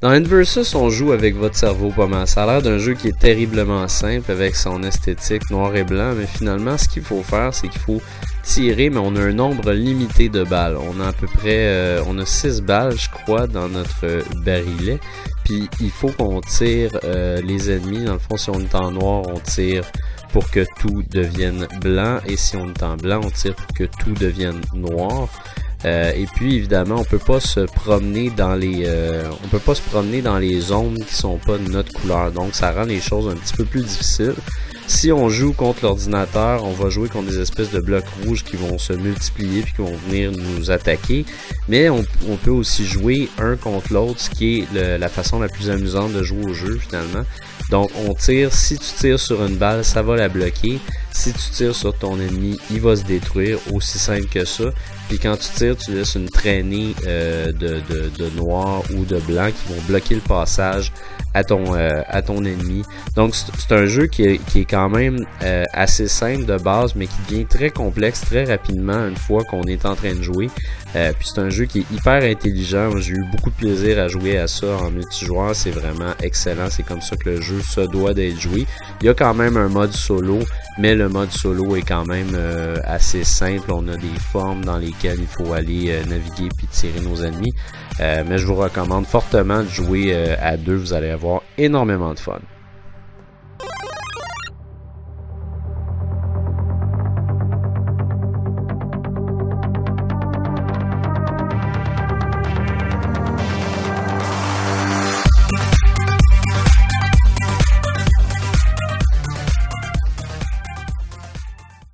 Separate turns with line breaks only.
Dans Inversus, on joue avec votre cerveau pas mal. Ça a l'air d'un jeu qui est terriblement simple avec son esthétique noir et blanc, mais finalement, ce qu'il faut faire, c'est qu'il faut tirer, mais on a un nombre limité de balles. On a à peu près, euh, on a 6 balles, je crois, dans notre barillet. Puis il faut qu'on tire euh, les ennemis. Dans le fond, si on est en noir, on tire pour que tout devienne blanc, et si on est en blanc, on tire pour que tout devienne noir. Euh, et puis évidemment, on peut pas se promener dans les euh, on peut pas se promener dans les zones qui sont pas de notre couleur. Donc ça rend les choses un petit peu plus difficiles. Si on joue contre l'ordinateur, on va jouer contre des espèces de blocs rouges qui vont se multiplier puis qui vont venir nous attaquer. Mais on, peut aussi jouer un contre l'autre, ce qui est la façon la plus amusante de jouer au jeu finalement. Donc on tire, si tu tires sur une balle, ça va la bloquer. Si tu tires sur ton ennemi, il va se détruire, aussi simple que ça. Puis quand tu tires, tu laisses une traînée euh, de, de, de, noir ou de blanc qui vont bloquer le passage à ton, euh, à ton ennemi. Donc c'est un jeu qui est, qui est quand même euh, assez simple de base, mais qui devient très complexe très rapidement une fois qu'on est en train de jouer. puis c'est un jeu qui est hyper intelligent. J'ai eu beaucoup de plaisir à jouer à ça en multijoueur. C'est vraiment excellent. C'est comme ça que le jeu se doit d'être joué. Il y a quand même un mode solo, mais le mode solo est quand même assez simple. On a des formes dans les il faut aller euh, naviguer puis tirer nos ennemis. Euh, mais je vous recommande fortement de jouer euh, à deux, vous allez avoir énormément de fun.